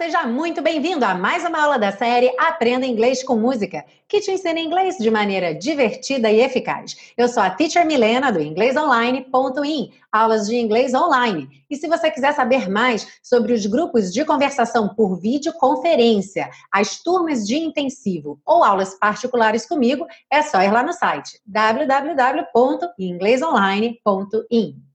seja muito bem-vindo a mais uma aula da série Aprenda Inglês com Música, que te ensina inglês de maneira divertida e eficaz. Eu sou a Teacher Milena, do inglesonline.in, aulas de inglês online. E se você quiser saber mais sobre os grupos de conversação por videoconferência, as turmas de intensivo ou aulas particulares comigo, é só ir lá no site www.inglesonline.in.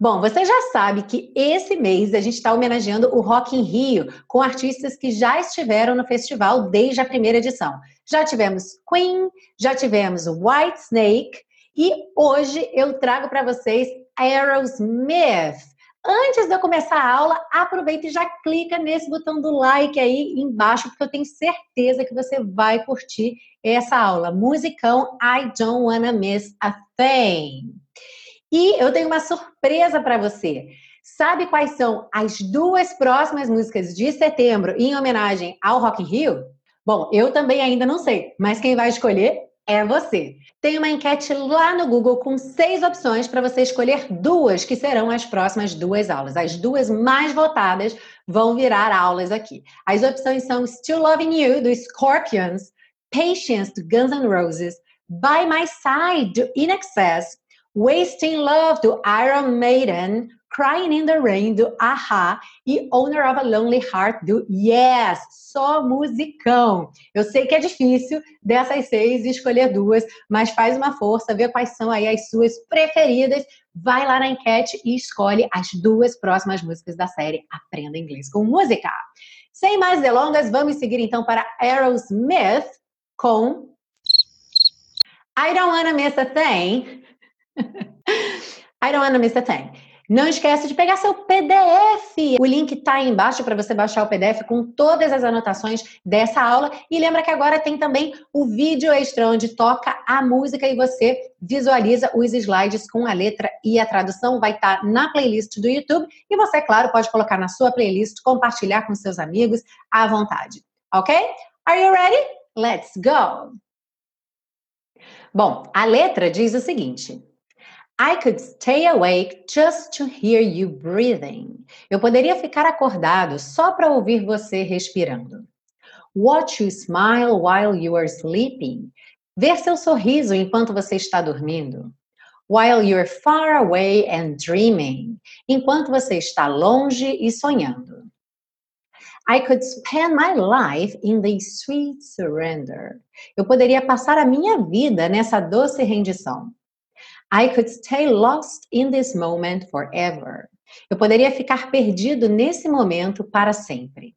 Bom, você já sabe que esse mês a gente está homenageando o Rock in Rio com artistas que já estiveram no festival desde a primeira edição. Já tivemos Queen, já tivemos White Snake e hoje eu trago para vocês Aerosmith. Antes de eu começar a aula, aproveita e já clica nesse botão do like aí embaixo, porque eu tenho certeza que você vai curtir essa aula. Musicão I Don't Wanna Miss a Thing. E eu tenho uma surpresa para você. Sabe quais são as duas próximas músicas de setembro em homenagem ao Rock in Rio? Bom, eu também ainda não sei, mas quem vai escolher é você. Tem uma enquete lá no Google com seis opções para você escolher duas que serão as próximas duas aulas. As duas mais votadas vão virar aulas aqui. As opções são Still Loving You, do Scorpions, Patience, do Guns N' Roses, By My Side, do In Excess, Wasting Love, do Iron Maiden, Crying in the Rain, do Aha, e Owner of a Lonely Heart, do Yes, só musicão. Eu sei que é difícil dessas seis escolher duas, mas faz uma força, vê quais são aí as suas preferidas, vai lá na enquete e escolhe as duas próximas músicas da série Aprenda Inglês com Música. Sem mais delongas, vamos seguir então para Aerosmith com I Don't Wanna Miss a Thing, I don't wanna miss a thing. Não esquece de pegar seu PDF. O link está aí embaixo para você baixar o PDF com todas as anotações dessa aula. E lembra que agora tem também o vídeo extra onde toca a música e você visualiza os slides com a letra e a tradução. Vai estar tá na playlist do YouTube. E você, claro, pode colocar na sua playlist, compartilhar com seus amigos à vontade. Ok? Are you ready? Let's go! Bom, a letra diz o seguinte. I could stay awake just to hear you breathing. Eu poderia ficar acordado só para ouvir você respirando. Watch you smile while you are sleeping. Ver seu sorriso enquanto você está dormindo. While you're far away and dreaming. Enquanto você está longe e sonhando. I could spend my life in the sweet surrender. Eu poderia passar a minha vida nessa doce rendição. I could stay lost in this moment forever. Eu poderia ficar perdido nesse momento para sempre.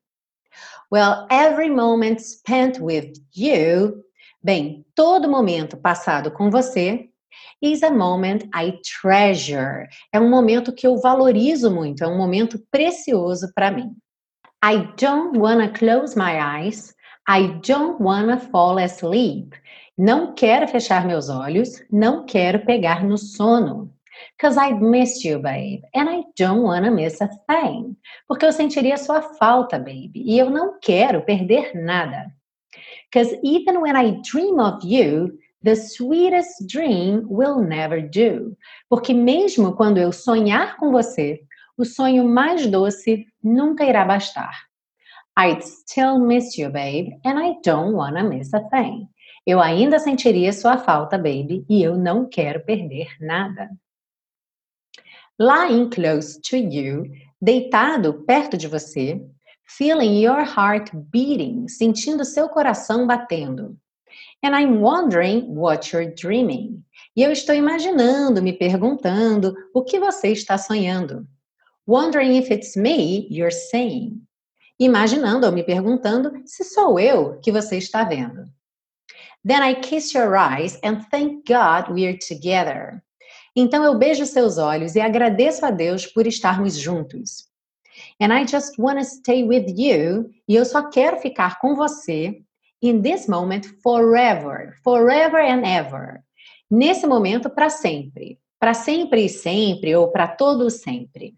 Well, every moment spent with you, bem, todo momento passado com você is a moment I treasure. É um momento que eu valorizo muito, é um momento precioso para mim. I don't wanna close my eyes. I don't wanna fall asleep. Não quero fechar meus olhos, não quero pegar no sono. Cause I'd miss you, babe, and I don't wanna miss a thing. Porque eu sentiria sua falta, baby, e eu não quero perder nada. Cause even when I dream of you, the sweetest dream will never do. Porque mesmo quando eu sonhar com você, o sonho mais doce nunca irá bastar. I'd still miss you, babe, and I don't wanna miss a thing. Eu ainda sentiria sua falta, baby, e eu não quero perder nada. Lying close to you, deitado perto de você, feeling your heart beating, sentindo seu coração batendo. And I'm wondering what you're dreaming. E eu estou imaginando, me perguntando o que você está sonhando. Wondering if it's me you're saying. Imaginando ou me perguntando se sou eu que você está vendo. Then I kiss your eyes and thank God we're together. Então eu beijo seus olhos e agradeço a Deus por estarmos juntos. And I just want to stay with you. E eu só quero ficar com você in this moment forever, forever and ever. Nesse momento para sempre, para sempre e sempre ou para todo sempre.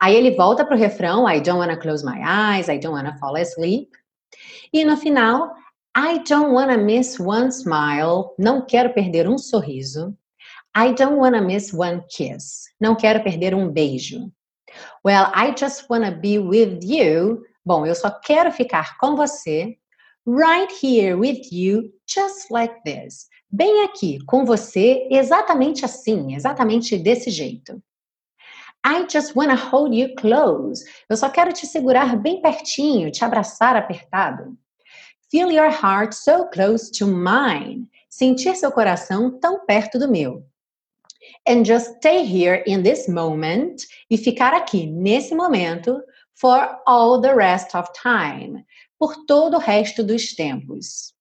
Aí ele volta para o refrão I don't wanna close my eyes, I don't wanna fall asleep. E no final I don't wanna miss one smile. Não quero perder um sorriso. I don't wanna miss one kiss. Não quero perder um beijo. Well, I just wanna be with you, Bom, eu só quero ficar com você, right here with you, just like this. Bem aqui, com você, exatamente assim, exatamente desse jeito. I just wanna hold you close. Eu só quero te segurar bem pertinho, te abraçar apertado. Feel your heart so close to mine. Sentir seu coração tão perto do meu. And just stay here in this moment e ficar aqui nesse momento for all the rest of time. Por todo o resto dos tempos.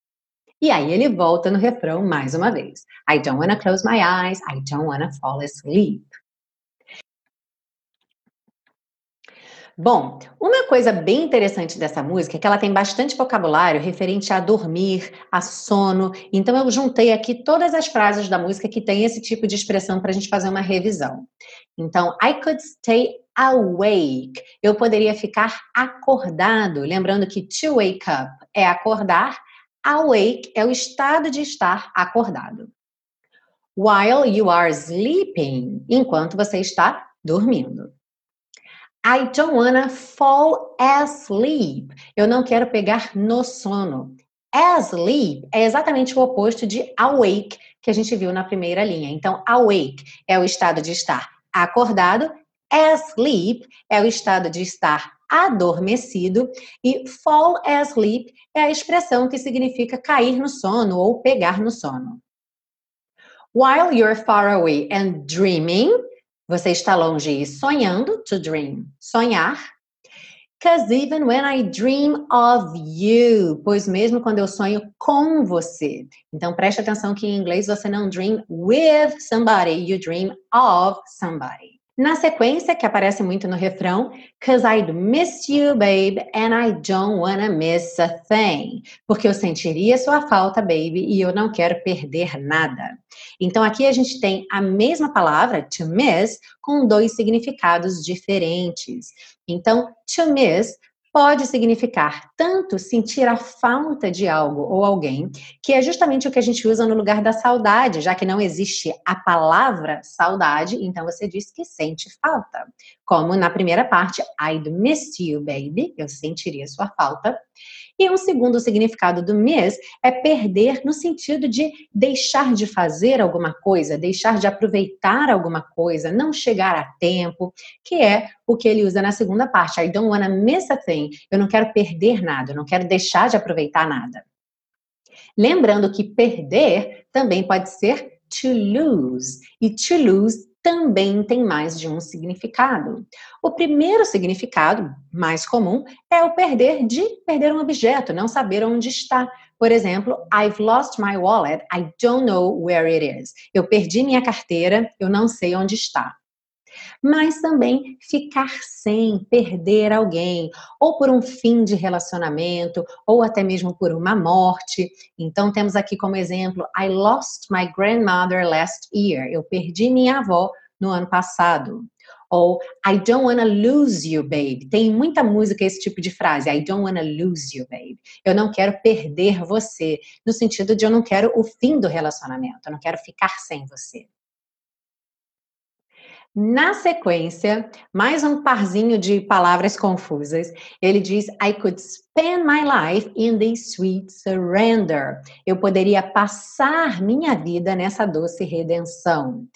E aí ele volta no refrão mais uma vez. I don't wanna close my eyes, I don't wanna fall asleep. Bom, uma coisa bem interessante dessa música é que ela tem bastante vocabulário referente a dormir, a sono. Então eu juntei aqui todas as frases da música que tem esse tipo de expressão para a gente fazer uma revisão. Então, I could stay awake. Eu poderia ficar acordado. Lembrando que to wake up é acordar, awake é o estado de estar acordado. While you are sleeping, enquanto você está dormindo. I don't wanna fall asleep. Eu não quero pegar no sono. Asleep é exatamente o oposto de awake, que a gente viu na primeira linha. Então, awake é o estado de estar acordado, asleep é o estado de estar adormecido e fall asleep é a expressão que significa cair no sono ou pegar no sono. While you're far away and dreaming, você está longe e sonhando, to dream, sonhar. Cause even when I dream of you, pois mesmo quando eu sonho com você. Então preste atenção que em inglês você não dream with somebody, you dream of somebody. Na sequência, que aparece muito no refrão, Cause I'd miss you, babe, and I don't wanna miss a thing. Porque eu sentiria sua falta, baby, e eu não quero perder nada. Então aqui a gente tem a mesma palavra, to miss, com dois significados diferentes. Então, to miss pode significar tanto sentir a falta de algo ou alguém, que é justamente o que a gente usa no lugar da saudade, já que não existe a palavra saudade, então você diz que sente falta. Como na primeira parte, I'd miss you, baby, eu sentiria sua falta. E um segundo significado do miss é perder no sentido de deixar de fazer alguma coisa, deixar de aproveitar alguma coisa, não chegar a tempo, que é o que ele usa na segunda parte. I don't wanna miss a thing. Eu não quero perder nada, eu não quero deixar de aproveitar nada. Lembrando que perder também pode ser to lose. E to lose também tem mais de um significado. O primeiro significado, mais comum, é o perder de perder um objeto, não saber onde está. Por exemplo, I've lost my wallet, I don't know where it is. Eu perdi minha carteira, eu não sei onde está. Mas também ficar sem, perder alguém, ou por um fim de relacionamento, ou até mesmo por uma morte. Então, temos aqui como exemplo: I lost my grandmother last year. Eu perdi minha avó no ano passado. Ou I don't wanna lose you, babe. Tem muita música esse tipo de frase. I don't wanna lose you, babe. Eu não quero perder você. No sentido de eu não quero o fim do relacionamento. Eu não quero ficar sem você. Na sequência, mais um parzinho de palavras confusas. Ele diz: I could spend my life in this sweet surrender. Eu poderia passar minha vida nessa doce redenção.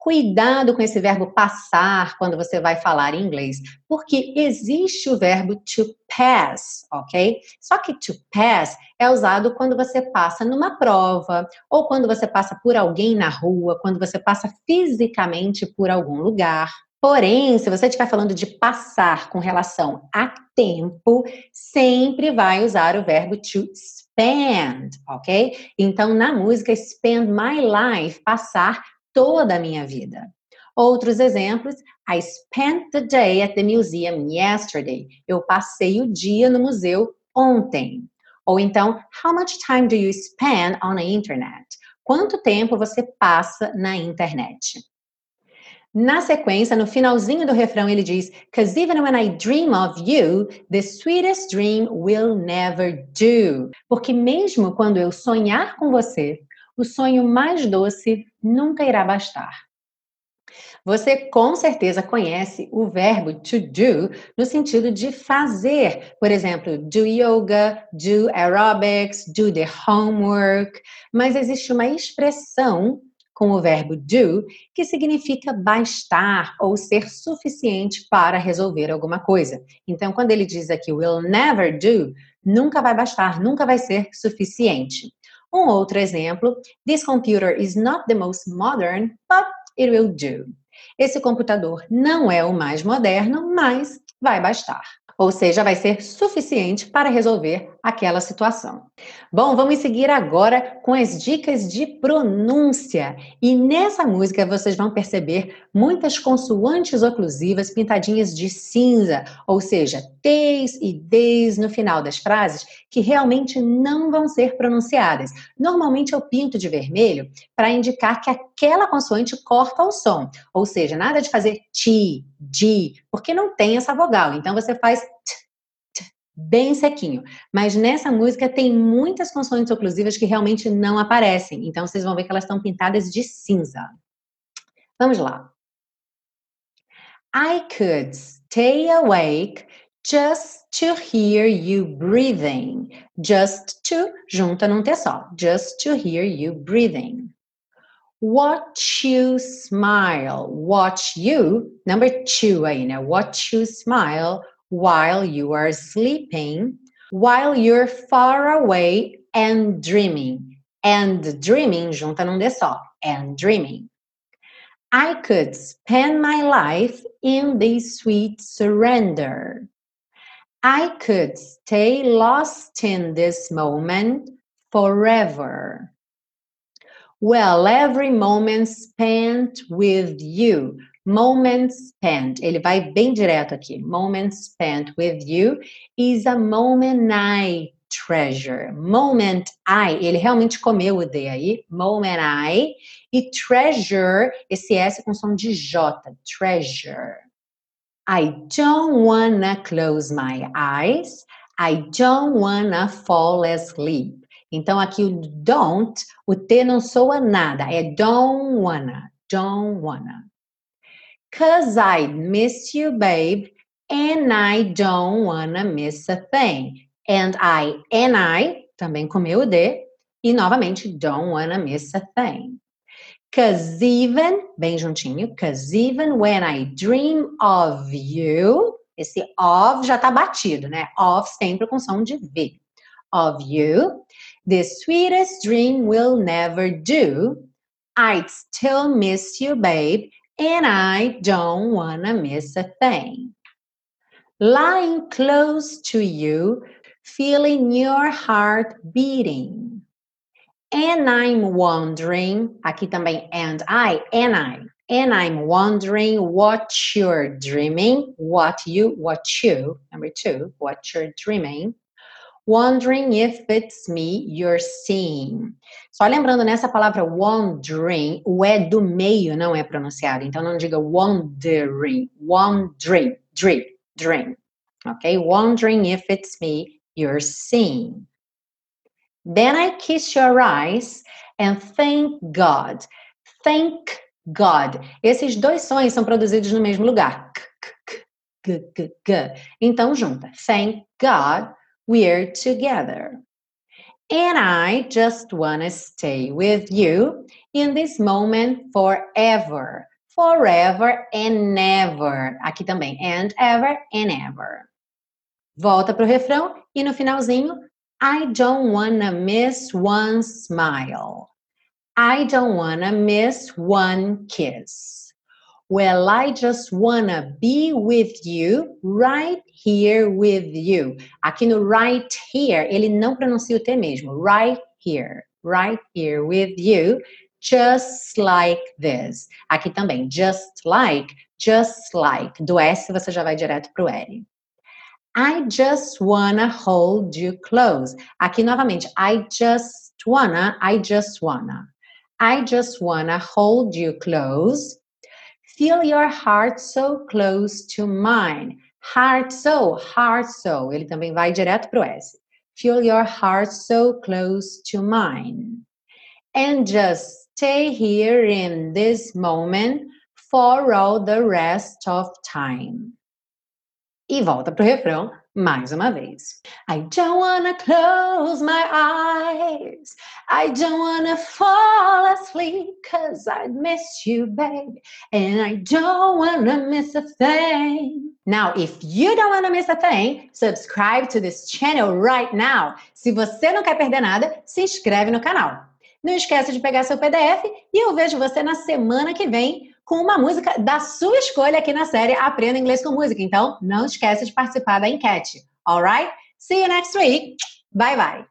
Cuidado com esse verbo passar quando você vai falar em inglês, porque existe o verbo to pass, ok? Só que to pass é usado quando você passa numa prova, ou quando você passa por alguém na rua, quando você passa fisicamente por algum lugar. Porém, se você estiver falando de passar com relação a tempo, sempre vai usar o verbo to spend, ok? Então, na música Spend My Life, passar toda a minha vida. Outros exemplos, I spent the day at the museum yesterday. Eu passei o dia no museu ontem. Ou então, how much time do you spend on the internet? Quanto tempo você passa na internet? Na sequência, no finalzinho do refrão, ele diz: Cause even when I dream of you, the sweetest dream will never do. Porque mesmo quando eu sonhar com você, o sonho mais doce nunca irá bastar. Você com certeza conhece o verbo to do no sentido de fazer. Por exemplo, do yoga, do aerobics, do the homework. Mas existe uma expressão com o verbo do que significa bastar ou ser suficiente para resolver alguma coisa. Então, quando ele diz aqui will never do, nunca vai bastar, nunca vai ser suficiente. Um outro exemplo: This computer is not the most modern, but it will do. Esse computador não é o mais moderno, mas vai bastar. Ou seja, vai ser suficiente para resolver aquela situação. Bom, vamos seguir agora com as dicas de pronúncia. E nessa música vocês vão perceber muitas consoantes oclusivas pintadinhas de cinza, ou seja, T's e D's no final das frases que realmente não vão ser pronunciadas. Normalmente eu pinto de vermelho para indicar que aquela consoante corta o som, ou seja, nada de fazer ti, di, porque não tem essa vogal. Então você faz t, bem sequinho. Mas nessa música tem muitas consoantes oclusivas que realmente não aparecem. Então vocês vão ver que elas estão pintadas de cinza. Vamos lá. I could stay awake just to hear you breathing. Just to, junta num T só. Just to hear you breathing. Watch you smile. Watch you, number two aí, né? Watch you smile while you are sleeping, while you're far away and dreaming. And dreaming, junta num só, and dreaming. I could spend my life in this sweet surrender. I could stay lost in this moment forever. Well, every moment spent with you Moment spent, ele vai bem direto aqui. Moment spent with you is a moment I treasure. Moment I, ele realmente comeu o D aí. Moment I. E treasure, esse S com som de J. Treasure. I don't wanna close my eyes. I don't wanna fall asleep. Então aqui o don't, o T não soa nada, é don't wanna, don't wanna. Cause I miss you, babe, and I don't wanna miss a thing. And I, and I, também comeu o D, e novamente, don't wanna miss a thing. Cause even, bem juntinho, cause even when I dream of you, esse of já tá batido, né? Of sempre com som de V. Of you, the sweetest dream will never do. I'd still miss you, babe, and I don't wanna miss a thing. Lying close to you, feeling your heart beating. And I'm wondering, aqui também, and I, and I, and I'm wondering what you're dreaming, what you, what you, number two, what you're dreaming. Wondering if it's me you're seeing. Só lembrando, nessa palavra wondering, o E do meio não é pronunciado. Então, não diga wondering. Wondering. Dream. Dream. Ok? Wondering if it's me you're seeing. Then I kiss your eyes and thank God. Thank God. Esses dois sons são produzidos no mesmo lugar. Então, junta. Thank God we're together. And I just want to stay with you in this moment forever. Forever and never. Aqui também. And ever and ever. Volta para o refrão e no finalzinho. I don't wanna miss one smile. I don't wanna miss one kiss. Well, I just wanna be with you, right here with you. Aqui no right here, ele não pronuncia o T mesmo. Right here, right here with you, just like this. Aqui também, just like, just like. Do S você já vai direto pro L. I just wanna hold you close. Aqui novamente, I just wanna, I just wanna. I just wanna hold you close. Feel your heart so close to mine. Heart so, heart so. Ele também vai direto pro S. Feel your heart so close to mine. And just stay here in this moment for all the rest of time. E volta pro refrão mais uma vez. I don't wanna close my eyes. I don't wanna fall asleep cause I miss you, babe. And I don't wanna miss a thing. Now, if you don't wanna miss a thing, subscribe to this channel right now. Se você não quer perder nada, se inscreve no canal. Não esqueça de pegar seu PDF e eu vejo você na semana que vem com uma música da sua escolha aqui na série Aprenda Inglês com Música. Então, não esqueça de participar da enquete. Alright? See you next week. Bye bye.